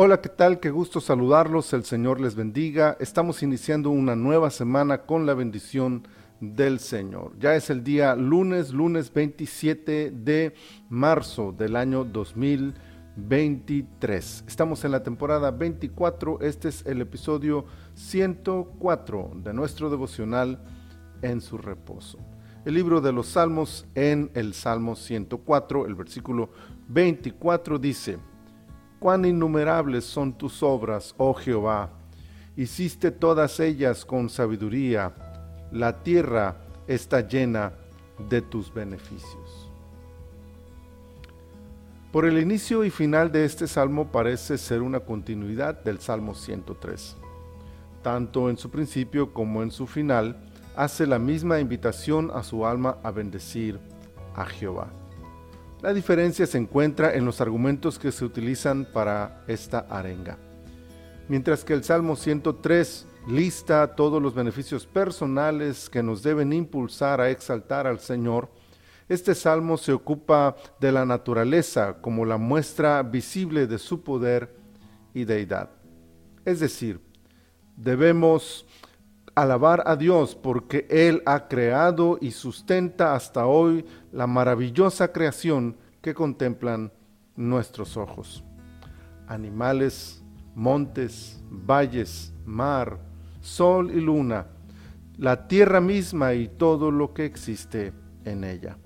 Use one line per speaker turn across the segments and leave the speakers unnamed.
Hola, ¿qué tal? Qué gusto saludarlos. El Señor les bendiga. Estamos iniciando una nueva semana con la bendición del Señor. Ya es el día lunes, lunes 27 de marzo del año 2023. Estamos en la temporada 24. Este es el episodio 104 de nuestro devocional en su reposo. El libro de los Salmos en el Salmo 104, el versículo 24 dice, Cuán innumerables son tus obras, oh Jehová. Hiciste todas ellas con sabiduría. La tierra está llena de tus beneficios. Por el inicio y final de este salmo parece ser una continuidad del Salmo 103. Tanto en su principio como en su final, hace la misma invitación a su alma a bendecir a Jehová. La diferencia se encuentra en los argumentos que se utilizan para esta arenga. Mientras que el Salmo 103 lista todos los beneficios personales que nos deben impulsar a exaltar al Señor, este salmo se ocupa de la naturaleza como la muestra visible de su poder y deidad. Es decir, debemos alabar a Dios porque Él ha creado y sustenta hasta hoy la maravillosa creación que contemplan nuestros ojos. Animales, montes, valles, mar, sol y luna, la tierra misma y todo lo que existe en ella.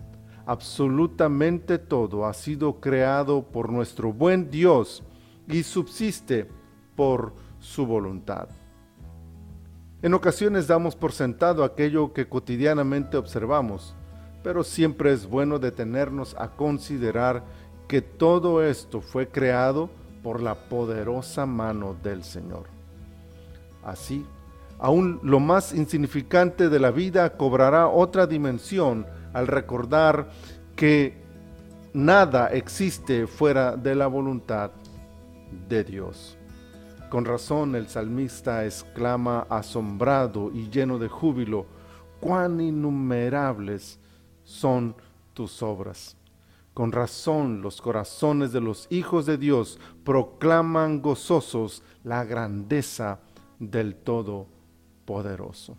Absolutamente todo ha sido creado por nuestro buen Dios y subsiste por su voluntad. En ocasiones damos por sentado aquello que cotidianamente observamos, pero siempre es bueno detenernos a considerar que todo esto fue creado por la poderosa mano del Señor. Así, aún lo más insignificante de la vida cobrará otra dimensión al recordar que nada existe fuera de la voluntad de Dios. Con razón el salmista exclama asombrado y lleno de júbilo, cuán innumerables son tus obras. Con razón los corazones de los hijos de Dios proclaman gozosos la grandeza del Todopoderoso.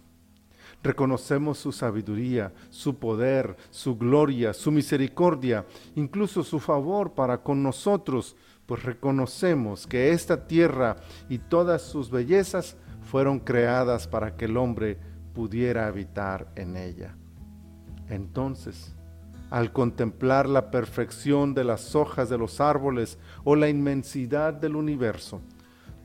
Reconocemos su sabiduría, su poder, su gloria, su misericordia, incluso su favor para con nosotros, pues reconocemos que esta tierra y todas sus bellezas fueron creadas para que el hombre pudiera habitar en ella. Entonces, al contemplar la perfección de las hojas de los árboles o la inmensidad del universo,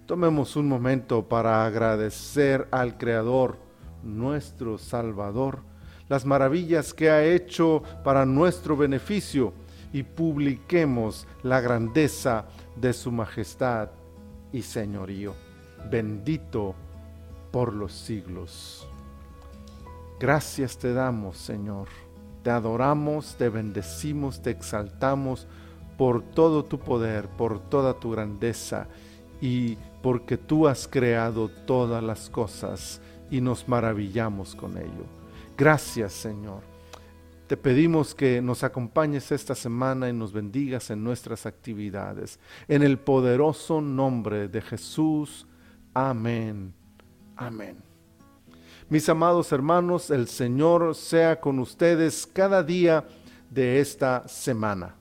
tomemos un momento para agradecer al Creador, nuestro Salvador, las maravillas que ha hecho para nuestro beneficio, y publiquemos la grandeza de su majestad y señorío. Bendito por los siglos. Gracias te damos, Señor. Te adoramos, te bendecimos, te exaltamos por todo tu poder, por toda tu grandeza y porque tú has creado todas las cosas y nos maravillamos con ello. Gracias, Señor. Te pedimos que nos acompañes esta semana y nos bendigas en nuestras actividades. En el poderoso nombre de Jesús. Amén. Amén. Mis amados hermanos, el Señor sea con ustedes cada día de esta semana.